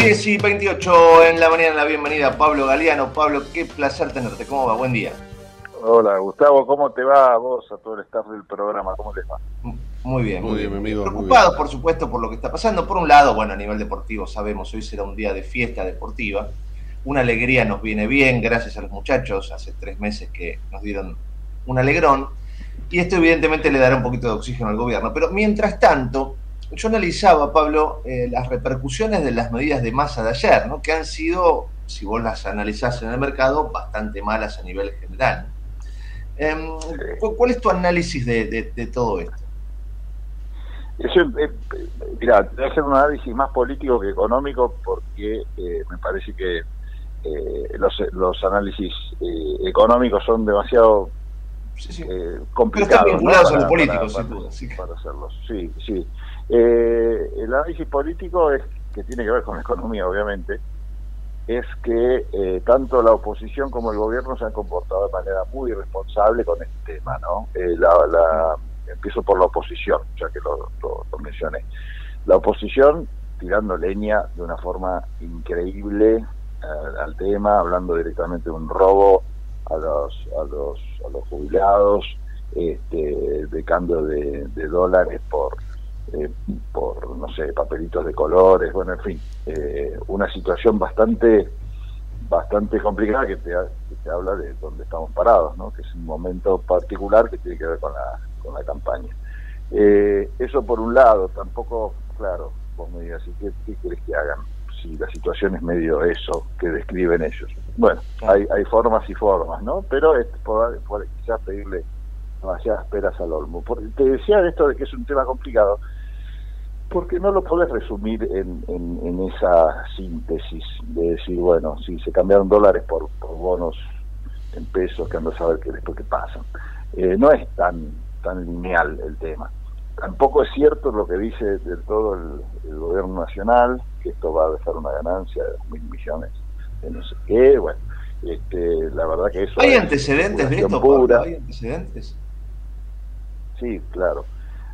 bien, 10 y 28 en la mañana, la bienvenida Pablo Galeano. Pablo, qué placer tenerte, ¿cómo va? Buen día. Hola Gustavo, ¿cómo te va a vos, a todo el staff del programa? ¿Cómo les va? Muy bien, muy, bien, mi amigo. Preocupados, por supuesto, por lo que está pasando. Por un lado, bueno, a nivel deportivo, sabemos, hoy será un día de fiesta deportiva. Una alegría nos viene bien, gracias a los muchachos, hace tres meses que nos dieron un alegrón. Y esto evidentemente le dará un poquito de oxígeno al gobierno. Pero mientras tanto, yo analizaba, Pablo, eh, las repercusiones de las medidas de masa de ayer, ¿no? que han sido, si vos las analizás en el mercado, bastante malas a nivel general. Em, ¿Cuál es tu análisis de, todo esto? Eso, eh, mira, voy a hacer un análisis más político que económico porque eh, me parece que los, los análisis económicos son demasiado complicados. Pero están vinculados a los políticos, sin duda. Para hacerlos, sí, sí. Eh, el análisis político es que tiene que ver con la economía, obviamente, es que eh, tanto la oposición como el gobierno se han comportado de manera muy irresponsable con este tema, ¿no? Eh, la, empiezo por la oposición, ya que lo, mencioné. La oposición tirando leña de una forma increíble al tema, hablando directamente de un robo a los a los a los jubilados, este, de cambio de dólares por eh, por, no sé, papelitos de colores, bueno, en fin, eh, una situación bastante bastante complicada que te, habla de dónde estamos parados, ¿no? que es un momento particular que tiene que ver con la, con la campaña. Eh, eso por un lado, tampoco, claro, vos me digas, ¿qué, qué querés que hagan? Si la situación es medio eso que describen ellos. Bueno, hay, hay formas y formas, ¿no? Pero es por, quizás pedirle demasiadas peras al olmo. Porque te decía esto de que es un tema complicado, porque no lo podés resumir en, en, esa síntesis de decir, bueno, si se cambiaron dólares por, bonos en pesos, que ando a saber qué después qué pasa. Eh, no es tan, tan lineal el tema. Tampoco es cierto lo que dice del todo el, gobierno nacional, que esto va a dejar una ganancia de mil millones de no sé qué, bueno, este, la verdad que eso... ¿Hay antecedentes de esto? ¿Hay antecedentes? Sí, claro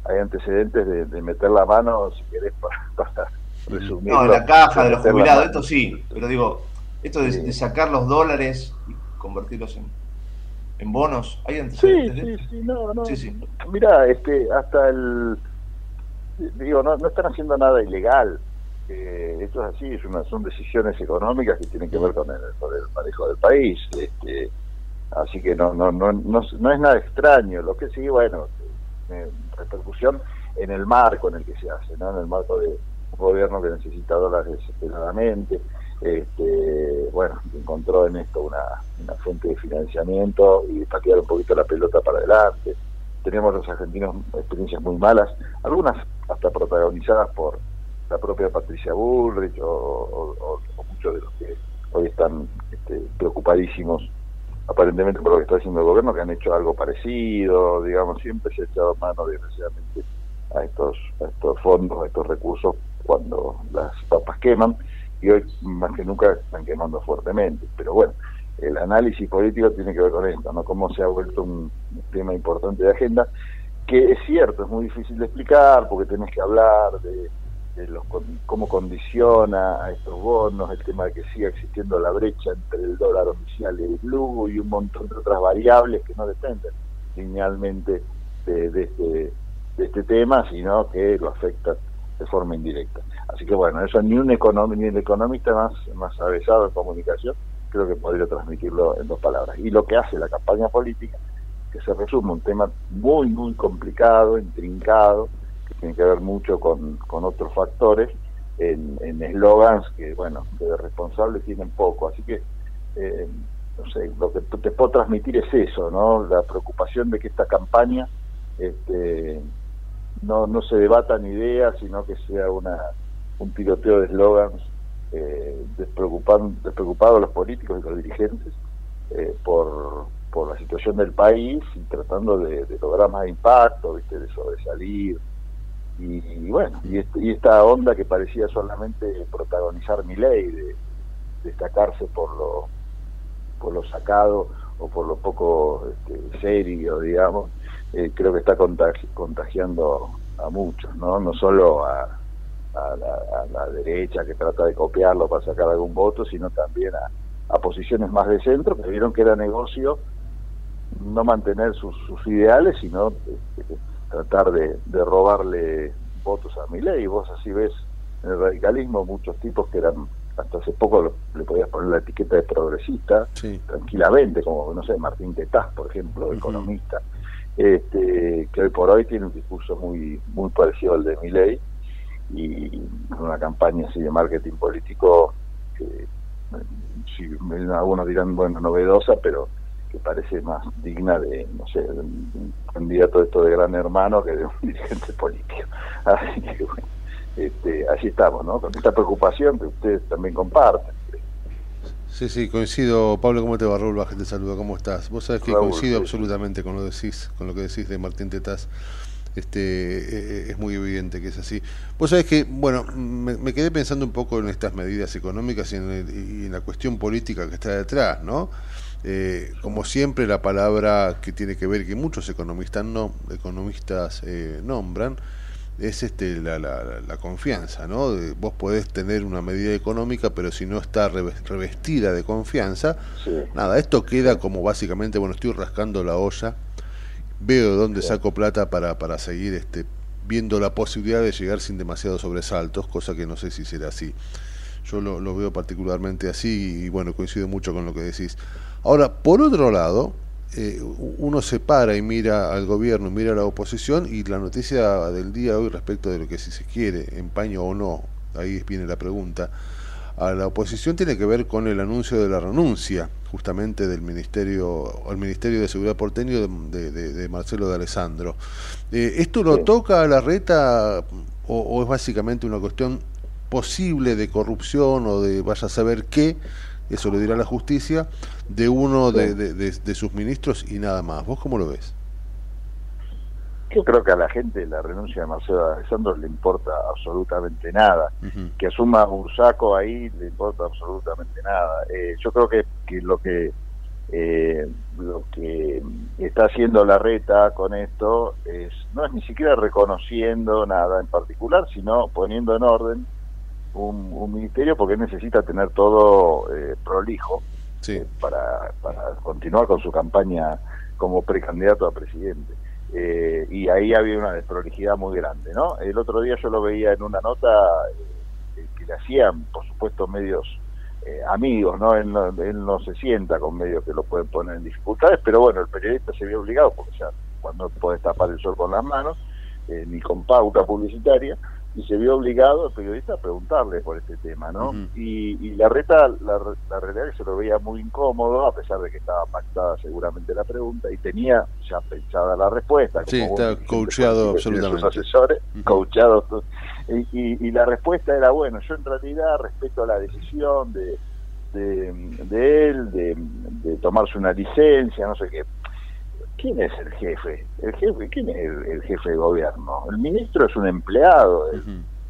hay antecedentes de, meter la mano, si querés, para, resumir. No, en la caja de los jubilados, esto sí, pero digo, esto de, sacar los dólares y convertirlos en, en bonos, ¿hay antecedentes? Sí, sí, sí, no, no. Sí, Mirá, este, hasta el. Digo, no, no están haciendo nada ilegal. Eh, esto es así, es una, son decisiones económicas que tienen que ver con el, con el manejo del país. Este, así que no, no, no, no, no es nada extraño. Lo que sí, bueno, repercusión en el marco en el que se hace, ¿no? en el marco de un gobierno que necesita dólares desesperadamente, este, bueno, encontró en esto una, fuente de financiamiento y patear un poquito la pelota para adelante. Tenemos los argentinos experiencias muy malas, algunas hasta protagonizadas por la propia Patricia Bullrich o, muchos de los que hoy están este, preocupadísimos aparentemente por lo que está haciendo el gobierno, que han hecho algo parecido, digamos, siempre se ha echado mano desgraciadamente a estos, a estos fondos, a estos recursos cuando las papas queman y hoy más que nunca están quemando fuertemente. Pero bueno, el análisis político tiene que ver con esto, ¿no? Cómo se ha vuelto un tema importante de agenda, que es cierto, es muy difícil de explicar porque tenés que hablar de los, cómo condiciona a estos bonos, el tema de que siga existiendo la brecha entre el dólar oficial y el blue y un montón de otras variables que no dependen linealmente de, este, de este tema, sino que lo afecta de forma indirecta. Así que bueno, eso ni un, ni el economista más, más avesado en comunicación creo que podría transmitirlo en dos palabras. Y lo que hace la campaña política, que se resume un tema muy, muy complicado, intrincado, tiene que ver mucho con, con otros factores, en eslogans que, bueno, de responsables tienen poco. Así que, eh, no sé, lo que te puedo transmitir es eso, ¿no? La preocupación de que esta campaña este, no, no se debatan ideas, sino que sea una un tiroteo de eslogans eh, despreocupados los políticos y los dirigentes eh, por, por la situación del país y tratando de, de lograr más impacto, ¿viste? de sobresalir, y, bueno, y, esta onda que parecía solamente protagonizar mi ley, de destacarse por lo, por lo sacado o por lo poco este, serio, digamos, eh, creo que está contagiando a muchos, ¿no? No solo a, a la, derecha que trata de copiarlo para sacar algún voto, sino también a, posiciones más de centro que vieron que era negocio no mantener sus, ideales, sino este, tratar de, robarle votos a mi ley. Vos así ves en el radicalismo muchos tipos que eran hasta hace poco le podías poner la etiqueta de progresista tranquilamente, como no sé, Martín Tetaz, por ejemplo, economista, este, que hoy por hoy tiene un discurso muy muy parecido al de Milei y una campaña así de marketing político que si algunos dirán bueno novedosa pero que parece más digna de no sé de un candidato esto de gran hermano que de un dirigente político así que bueno este, así estamos no con esta preocupación que ustedes también comparten Sí, sí, coincido. Pablo, ¿cómo te va? Raúl Baja te saluda, ¿cómo estás? Vos sabés que coincido absolutamente con lo, decís, con lo que decís de Martín Tetaz este, eh, es muy evidente que es así. Vos sabés que, bueno, me, quedé pensando un poco en estas medidas económicas y en, la cuestión política que está detrás, ¿no? Eh, como siempre, la palabra que tiene que ver, que muchos economistas, no, economistas eh, nombran, es este la, la, confianza, ¿no? Vos podés tener una medida económica, pero si no está revestida de confianza, nada, esto queda como básicamente, bueno, estoy rascando la olla veo dónde saco plata para, para seguir este, viendo la posibilidad de llegar sin demasiados sobresaltos, cosa que no sé si será así. Yo lo, lo veo particularmente así y bueno, coincido mucho con lo que decís. Ahora, por otro lado, eh, uno se para y mira al gobierno, mira a la oposición y la noticia del día hoy respecto de lo que si se quiere, empaño o no, ahí viene la pregunta, a la oposición tiene que ver con el anuncio de la renuncia justamente del ministerio el ministerio de seguridad porteño de, de, Marcelo de Alessandro eh, esto lo toca a la reta o, es básicamente una cuestión posible de corrupción o de vaya a saber qué eso lo dirá la justicia de uno de sus ministros y nada más vos cómo lo ves yo creo que a la gente la renuncia de Marcelo Alessandro le importa absolutamente nada. Que asuma Bursaco ahí le importa absolutamente nada. Eh, yo creo que, lo que eh, lo que está haciendo la reta con esto es no es ni siquiera reconociendo nada en particular, sino poniendo en orden un, ministerio porque necesita tener todo eh, prolijo para, para continuar con su campaña como precandidato a presidente. Eh, y ahí había una desprolijidad muy grande, ¿no? El otro día yo lo veía en una nota eh, que le hacían, por supuesto, medios eh, amigos, ¿no? Él, ¿no? él no se sienta con medios que lo pueden poner en dificultades, pero bueno, el periodista se vio obligado, porque ya cuando puede tapar el sol con las manos, ni con pauta publicitaria, y se vio obligado el periodista a preguntarle por este tema, ¿no? y, la reta, la, realidad es que se lo veía muy incómodo, a pesar de que estaba pactada seguramente la pregunta y tenía ya pensada la respuesta. Sí, está coachado absolutamente. Sus asesores, Y, la respuesta era, bueno, yo en realidad respeto a la decisión de, de, él, de, de tomarse una licencia, no sé qué ¿Quién es el jefe? ¿El jefe? ¿Quién es el, jefe de gobierno? El ministro es un empleado.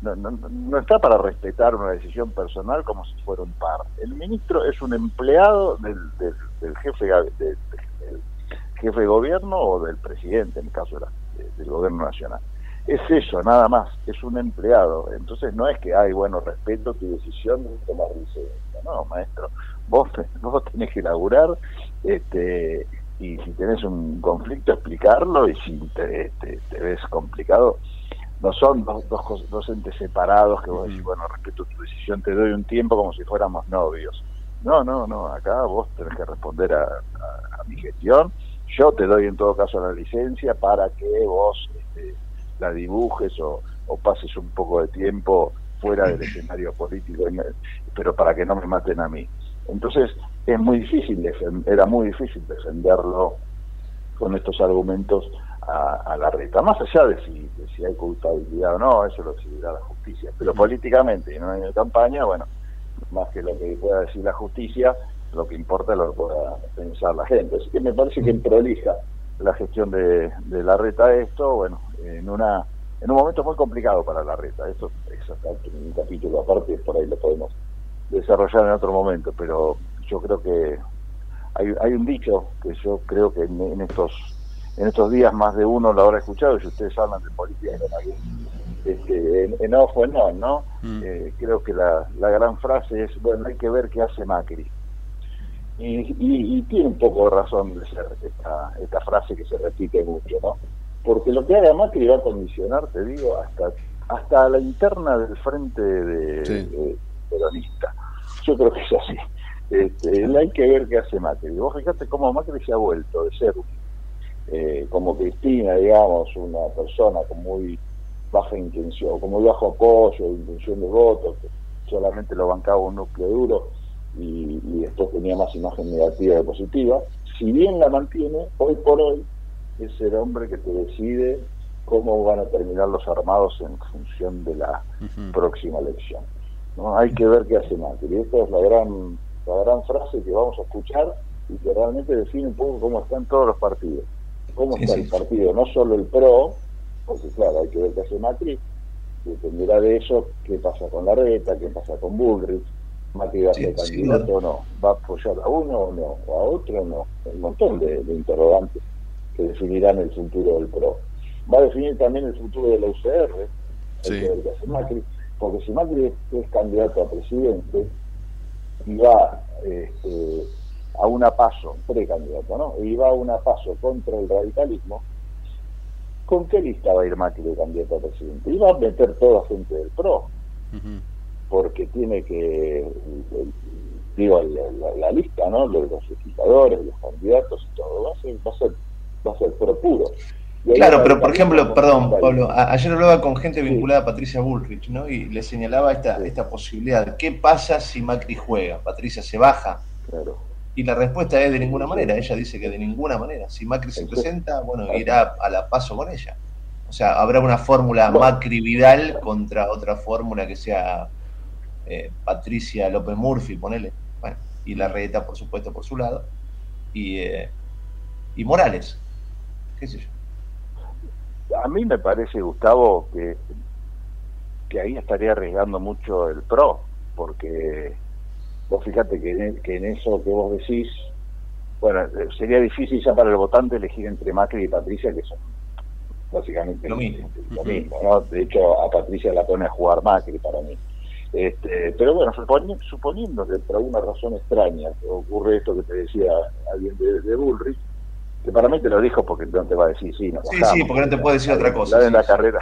no, no, no, está para respetar una decisión personal como si fuera un par. El ministro es un empleado del, del, jefe del, jefe de gobierno o del presidente, en el caso del gobierno nacional. Es eso, nada más, es un empleado. Entonces no es que, ay, bueno, respeto tu decisión de tomar licencia. No, maestro, vos, vos tenés que laburar este, y si tenés un conflicto explicarlo y si te, ves complicado. No son dos, dos, dos, entes separados que vos decís bueno respeto tu decisión te doy un tiempo como si fuéramos novios. No no no acá vos tenés que responder a, mi gestión. Yo te doy en todo caso la licencia para que vos este, la dibujes o, o pases un poco de tiempo fuera del escenario político pero para que no me maten a mí entonces es muy difícil, era muy difícil defenderlo con estos argumentos a, la reta, más allá de si, si hay culpabilidad o no, eso lo decidirá la justicia, pero políticamente y en una campaña, bueno, más que lo que pueda decir la justicia, lo que importa es lo que pueda pensar la gente. Así que me parece que prolija la gestión de, de la reta esto, bueno, en una en un momento muy complicado para la reta, eso es un capítulo aparte, por ahí lo podemos desarrollar en otro momento, pero yo creo que hay, hay un dicho que yo creo que en, estos en estos días más de uno lo habrá escuchado, y ustedes hablan de política este, en, off o en on, ¿no? Mm. Eh, creo que la, la gran frase es, bueno, hay que ver qué hace Macri. Y, tiene un poco de razón de ser esta, esta frase que se repite mucho, ¿no? Porque lo que haga Macri va a condicionar, te digo, hasta hasta la interna del frente de, peronista. Yo creo que es así. Este, hay que ver qué hace Macri. Vos fíjate cómo Macri se ha vuelto de ser eh, como Cristina, digamos, una persona con muy baja intención, como bajo apoyo, intención de voto, que solamente lo bancaba un núcleo duro y, y después tenía más imagen negativa que positiva. Si bien la mantiene, hoy por hoy es el hombre que te decide cómo van a terminar los armados en función de la próxima elección. ¿No? Hay que ver qué hace Macri. Esta es la gran, la gran frase que vamos a escuchar y que realmente define un poco cómo están todos los partidos. Cómo está el partido, no solo el PRO, porque claro, hay que ver qué hace Macri, dependerá de eso qué pasa con la reta, qué pasa con Bullrich, Macri va a ser candidato o no, va a apoyar a uno o no, o a otro o no, un montón de interrogantes que definirán el futuro del PRO va a definir también el futuro de la UCR, Macri, porque si Macri es candidato a presidente y va este, a una paso, precandidato, ¿no? Y va a una paso contra el radicalismo, ¿con qué lista va a ir Macri de candidato a presidente? Y va a meter toda gente del PRO, porque tiene que, digo, la, lista, ¿no? Los, los legisladores, los candidatos y todo, va a ser, va a ser, va a ser pro puro. Claro, pero por ejemplo, perdón, Pablo, ayer hablaba con gente vinculada a Patricia Bullrich, ¿no? Y le señalaba esta, esta posibilidad. ¿Qué pasa si Macri juega? Patricia se baja. Claro. Y la respuesta es de ninguna manera. Ella dice que de ninguna manera. Si Macri se presenta, bueno, irá a la paso con ella. O sea, habrá una fórmula Macri-Vidal contra otra fórmula que sea eh, Patricia López Murphy, ponele. Bueno, y la reta, por supuesto, por su lado. Y, eh, y Morales, qué sé yo a mí me parece, Gustavo, que, que ahí estaría arriesgando mucho el PRO, porque vos fíjate que en, que en eso que vos decís, bueno, sería difícil ya para el votante elegir entre Macri y Patricia, que son básicamente lo mismo, ¿no? De hecho, a Patricia la pone a jugar Macri para mí. Este, pero bueno, suponiendo, que por alguna razón extraña ocurre esto que te decía alguien de, de Bullrich, que para mí te lo dijo porque no te va a decir sí, no Sí, sí, porque no te puede decir otra cosa. en la carrera.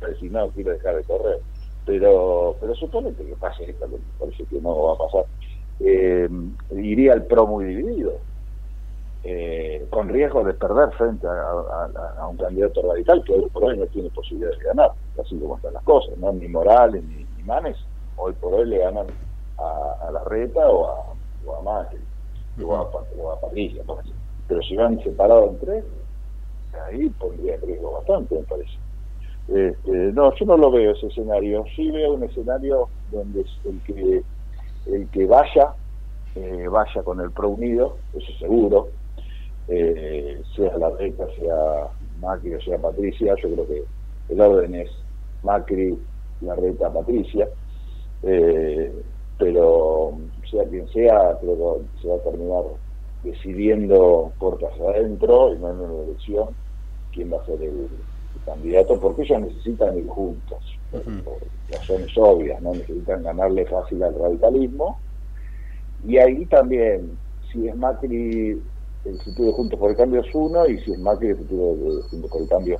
decir, no, quiero dejar de correr. Pero, pero suponete que pase esto, parece que no va a pasar. Eh, iría el PRO muy dividido, eh, con riesgo de perder frente a, un candidato radical que hoy por hoy no tiene posibilidades de ganar, así como están las cosas, ¿no? ni Morales ni, Manes, hoy por hoy le ganan a, la Reta o a, o a Macri o a, Patricia, pero si van separados en tres, ahí pondría en riesgo bastante, me parece. Este, no, yo no lo veo ese escenario. Sí veo un escenario donde el que el que vaya eh, vaya con el pro unido, eso seguro. Eh, sea la reta, sea Macri o sea Patricia, yo creo que el orden es Macri, la reta, Patricia. Eh, sea quien sea, creo que se va a terminar decidiendo puertas adentro y no en una elección quién va a ser el, candidato, porque ellos necesitan ir juntos, por, razones obvias, no necesitan ganarle fácil al radicalismo. Y ahí también, si es Macri, el futuro de Juntos por el Cambio es uno, y si es Macri, el futuro de Juntos por el Cambio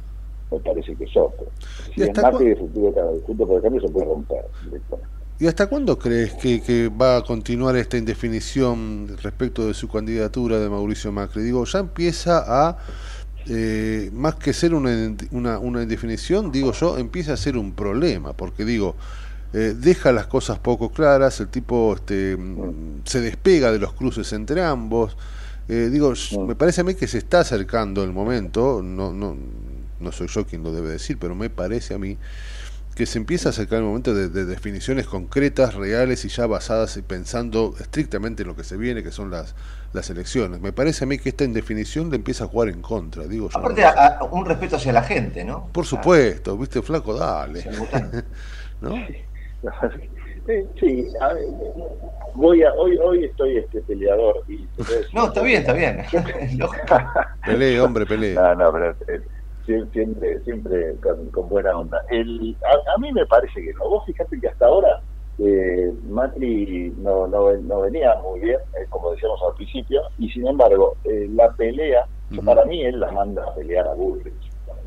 me parece que es otro. Si es Macri, el futuro de Juntos por el Cambio se puede romper directamente. ¿Y hasta cuándo crees que, va a continuar esta indefinición respecto de su candidatura de Mauricio Macri? Digo, ya empieza a, eh, más que ser una, una, indefinición, digo yo, empieza a ser un problema, porque digo, eh, deja las cosas poco claras, el tipo este, se despega de los cruces entre ambos. Eh, digo, me parece a mí que se está acercando el momento, no, no, no soy yo quien lo debe decir, pero me parece a mí que se empieza a acercar el momento de, definiciones concretas, reales y ya basadas y pensando estrictamente en lo que se viene, que son las, las elecciones. Me parece a mí que esta indefinición le empieza a jugar en contra. Digo Aparte, un respeto hacia la gente, ¿no? Por supuesto, viste, flaco, dale. ¿No? Sí, voy a, hoy, hoy estoy este peleador. Y, no, está bien, está bien. pelee, hombre, pelee. No, no, pero, eh, siempre, siempre con, buena onda. El, a, mí me parece que no. Vos fíjate que hasta ahora eh, Macri no, no, venía muy bien, eh, como decíamos al principio, y sin embargo, eh, la pelea, para mí él la manda a pelear a Bullrich.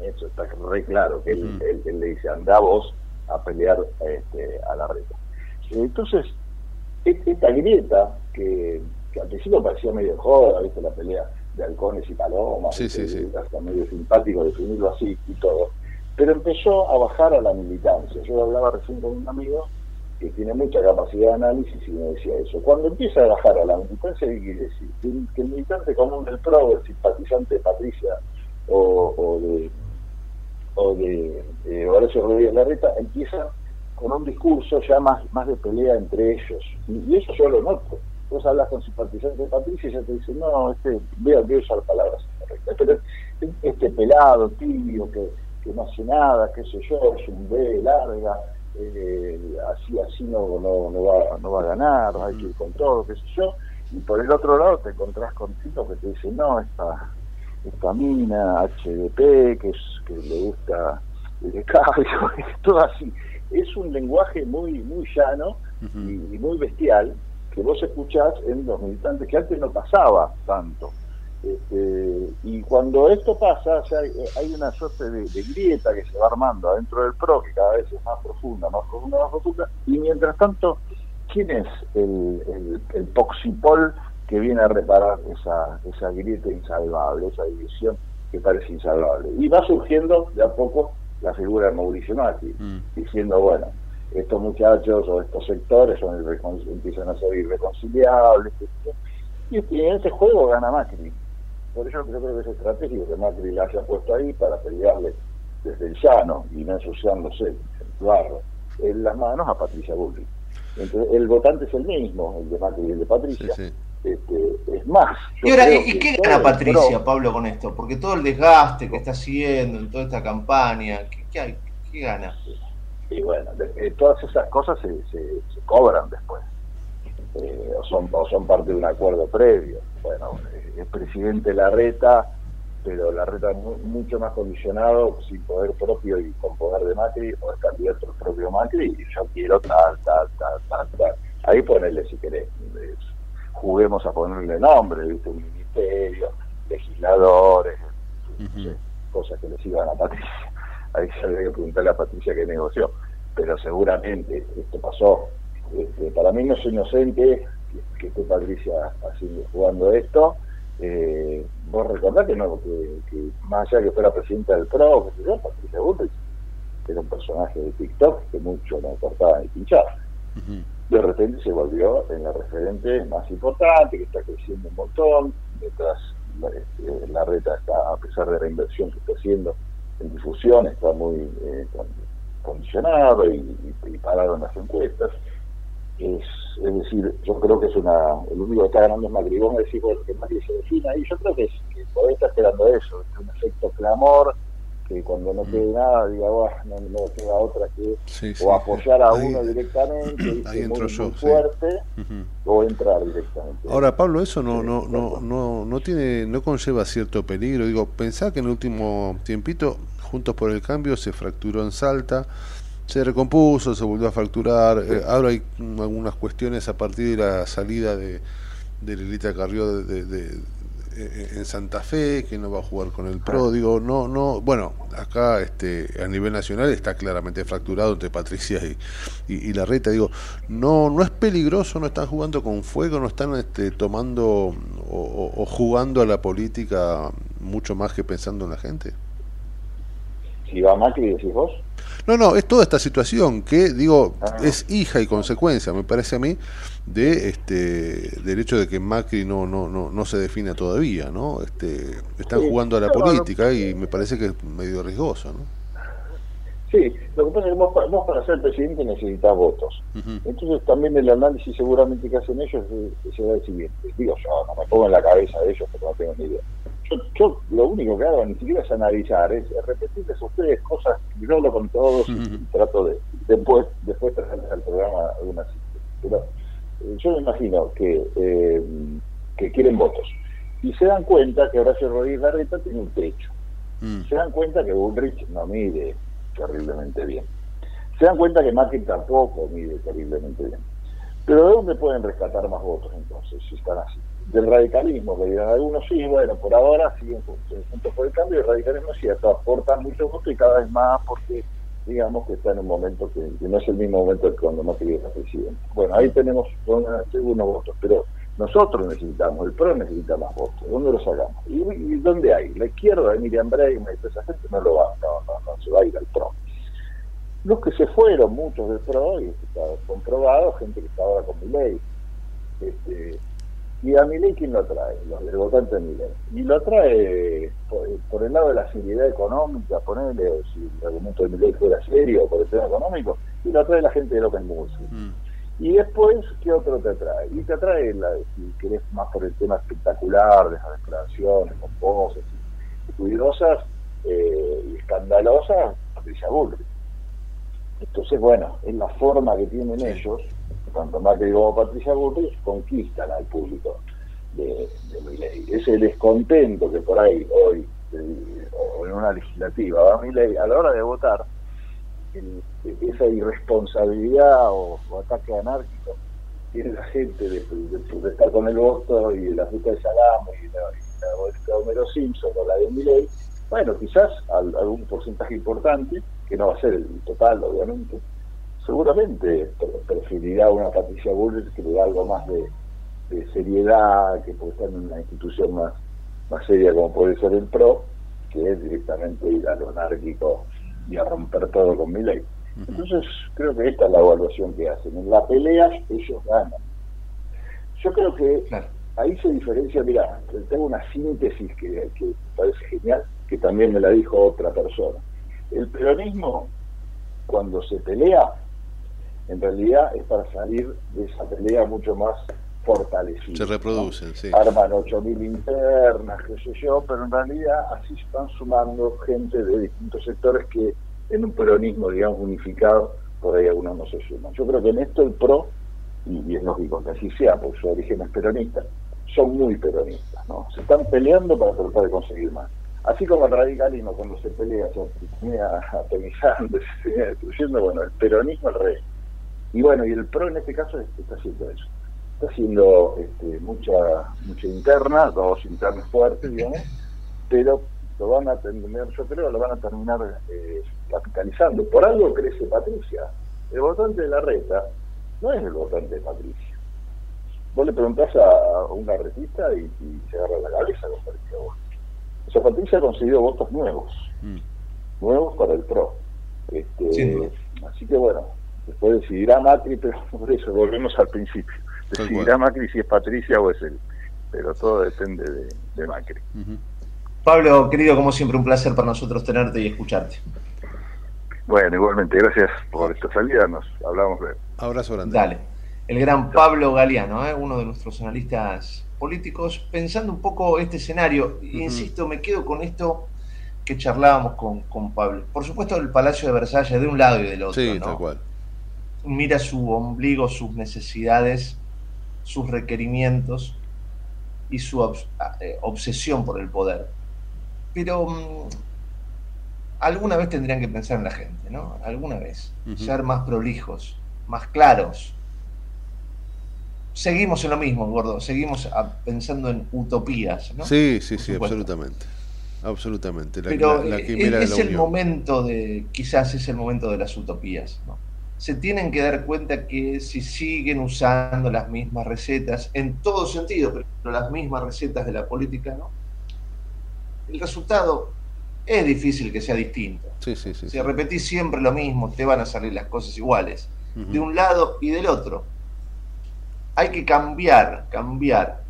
Eso está re claro, que él, le dice, anda vos a pelear este, a la reta. Entonces, e, esta grieta, que, que al principio parecía medio joda, ¿viste? La pelea de halcones y palomas, sí, sí, hasta medio simpático definirlo así y todo, pero empezó a bajar a la militancia. Yo hablaba recién con un amigo que tiene mucha capacidad de análisis y me decía eso. Cuando empieza a bajar a la militancia, ¿qué quiere decir? Que, el militante común del PRO, el simpatizante de Patricia o, de o de eh, Horacio Rodríguez Larreta, empieza con un discurso ya más, más de pelea entre ellos. Y, eso yo lo noto vos hablas con simpatizantes de Patricia y ella te dice, no, este, voy a, usar palabras correctas, pero este pelado, tibio, que, que no hace nada, qué sé yo, es un B larga, eh, así así no, no, no, va, no va a ganar, hay que ir con todo, qué sé yo, y por el otro lado te encontrás con tipos que te dicen, no, esta, esta mina, HDP, que, es, que le gusta el cargo, todo así. Es un lenguaje muy, muy llano y muy bestial, que vos escuchás en los militantes, que antes no pasaba tanto. Este, y cuando esto pasa, hay, una suerte de, grieta que se va armando adentro del PRO, que cada vez es más profunda, más profunda, más profunda, y mientras tanto, ¿quién es el, el, poxipol que viene a reparar esa, esa grieta insalvable, esa división que parece insalvable? Y va surgiendo de a poco la figura de Mauricio Macri, mm. diciendo, bueno, estos muchachos o estos sectores son empiezan a ser irreconciliables. Y, en ese juego gana Macri. Por eso yo creo que es estratégico que Macri la haya puesto ahí para pelearle desde el llano y no ensuciándose el barro en las manos a Patricia Bullrich. Entonces, el votante es el mismo, el de Macri y el de Patricia. Este, es más. ¿Y, ahora, ¿y qué gana Patricia, Pablo, con esto? Porque todo el desgaste que está haciendo en toda esta campaña, ¿qué, qué, qué gana? Y bueno, todas esas cosas se, se, cobran después, eh, o, son, o son parte de un acuerdo previo. Bueno, eh, es presidente Larreta, pero Larreta mucho más condicionado, sin poder propio y con poder de Macri, o es candidato el propio Macri, y yo quiero tal, tal, tal, tal, tal. Ahí ponerle si querés, juguemos a ponerle nombre, ¿viste? un ministerio, legisladores, cosas que les iban a Patricia ahí se habría que preguntarle a Patricia qué negoció, pero seguramente esto pasó. Este, para mí no es inocente que, esté Patricia haciendo, jugando esto. Eh, vos recordás que, no, que, más allá de que fuera presidenta del PRO, que Patricia Bullrich era un personaje de TikTok que mucho no cortaba ni pinchaba. De repente se volvió en la referente más importante, que está creciendo un montón, mientras la, este, la reta está, a pesar de la inversión que está haciendo, en difusión, está muy eh, condicionado y, parado en las encuestas. Es, es decir, yo creo que es una. El único que está ganando es Macri. Vos me decís, que Macri se defina y yo creo que, es, que estar esperando eso, es un efecto clamor que cuando no quede mm. nada diga, no, no queda otra que o apoyar a uno directamente ahí entro yo, fuerte o entrar directamente. Ahora Pablo, eso no no no no no tiene no conlleva cierto peligro. Digo, pensá que en el último tiempito Juntos por el Cambio se fracturó en Salta, se recompuso, se volvió a fracturar. Eh, ahora hay algunas cuestiones a partir de la salida de, de Lilita Carrió de, en Santa Fe, que no va a jugar con el Pro. Digo, no, no, bueno, acá este, a nivel nacional está claramente fracturado entre Patricia y, y, la reta. Digo, no, no es peligroso, no están jugando con fuego, no están este, tomando o, o jugando a la política mucho más que pensando en la gente si va Macri, decís vos. No, no, es toda esta situación que, digo, ah. es hija y consecuencia, me parece a mí, de este del hecho de que Macri no no no, no se defina todavía, ¿no? Este, están jugando a la política y me parece que es medio riesgoso, ¿no? Sí, lo que pasa es que vos, para ser presidente necesitas votos. Entonces también el análisis seguramente que hacen ellos será el siguiente. Digo yo, no me pongo en la cabeza de ellos porque no tengo ni idea yo, lo único que hago ni siquiera es analizar, es repetirles a ustedes cosas, yo hablo con todos y trato de después después traerles al programa algunas pero eh, yo me imagino que, eh, que quieren votos y se dan cuenta que Horacio Rodríguez Larreta tiene un techo mm. se dan cuenta que Bullrich no mide terriblemente bien. Se dan cuenta que Macri tampoco mide terriblemente bien. Pero ¿de dónde pueden rescatar más votos entonces, si están así? Del radicalismo, que dirán algunos sí, bueno, por ahora siguen juntos por el cambio, el radicalismo sí aporta muchos votos y cada vez más porque digamos que está en un momento que, no es el mismo momento que cuando Macri era presidente. Bueno, ahí tenemos algunos votos, pero nosotros necesitamos, el PRO necesita más votos. ¿Dónde los sacamos? ¿Y, dónde hay? La izquierda de Miriam Bregman y esa gente no lo va, no, no, se va a ir al PRO. Los que se fueron, muchos del PRO, y está comprobado, gente que está ahora con mi ley. Este, ¿Y a mi ley quién lo trae? Los del votante de mi ley. Y lo trae por, el lado de la seriedad económica, ponerle, si el argumento de mi ley fuera serio por el tema económico, y lo trae la gente de Open Music. Mm. Y después, ¿qué otro te trae? Y te trae, la, si querés, más por el tema espectacular de esas declaraciones, con voces cuidosas eh, y escandalosas, Patricia Bullrich. Entonces, bueno, es la forma que tienen ellos tanto Macri como Patricia Bullrich conquistan al público de, mi ley. Ese descontento que por ahí hoy, o en una legislativa, va mi ley, a la hora de votar, esa irresponsabilidad o, ataque anárquico tiene la gente de, estar con el voto y de la ruta de Salamo y la, de Homero Simpson o la de ley bueno, quizás algún porcentaje importante, que no va a ser el total, obviamente, seguramente preferirá una Patricia Bullrich que le da algo más de, seriedad, que puede estar en una institución más, más seria como puede ser el PRO, que es directamente ir a lo anárquico y a romper todo con mi ley. Entonces, creo que esta es la evaluación que hacen. En la pelea ellos ganan. Yo creo que ahí se diferencia, mira, tengo una síntesis que, que parece genial, que también me la dijo otra persona. El peronismo, cuando se pelea, en realidad es para salir de esa pelea mucho más fortalecido. Se reproducen, sí. Arman 8.000 internas, qué sé yo, pero en realidad así están sumando gente de distintos sectores que en un peronismo, digamos, unificado, por ahí algunos no se suman. Yo creo que en esto el PRO, y, es lógico que así sea, porque su origen es peronista, son muy peronistas, ¿no? Se están peleando para tratar de conseguir más. Así como el radicalismo cuando se pelea se termina atomizando, se termina destruyendo, bueno, el peronismo al rey y bueno, y el PRO en este caso está haciendo eso. Está haciendo este, mucha mucha interna, dos internas fuertes, digamos, pero lo van a tener, yo creo, lo van a terminar eh, capitalizando. Por algo crece Patricia. El votante de la reta no es el votante de Patricia. Vos le preguntás a una retista y, se agarra la cabeza con Patricia O sea, Patricia ha conseguido votos nuevos, mm. nuevos para el PRO. Este, así que bueno, Después decidirá Macri, pero por eso volvemos al principio. Decidirá Macri si es Patricia o es él. Pero todo depende de, Macri. Pablo, querido, como siempre, un placer para nosotros tenerte y escucharte. Bueno, igualmente, gracias por esta salida. Nos hablamos luego. Abrazo grande. Dale. El gran Pablo Galeano, ¿eh? uno de nuestros analistas políticos, pensando un poco este escenario. Insisto, me quedo con esto que charlábamos con, con Pablo. Por supuesto, el Palacio de Versalles de un lado y del otro. Sí, tal cual mira su ombligo, sus necesidades, sus requerimientos y su eh, obsesión por el poder. Pero mm, alguna vez tendrían que pensar en la gente, ¿no? Alguna vez. Ser más prolijos, más claros. Seguimos en lo mismo, gordo. Seguimos pensando en utopías, ¿no? Sí, sí, sí, absolutamente. Absolutamente. Pero es el momento de, quizás es el momento de las utopías, ¿no? Se tienen que dar cuenta que si siguen usando las mismas recetas, en todo sentido, pero las mismas recetas de la política, ¿no? El resultado es difícil que sea distinto. si repetís siempre lo mismo, te van a salir las cosas iguales, de un lado y del otro. Hay que cambiar, cambiar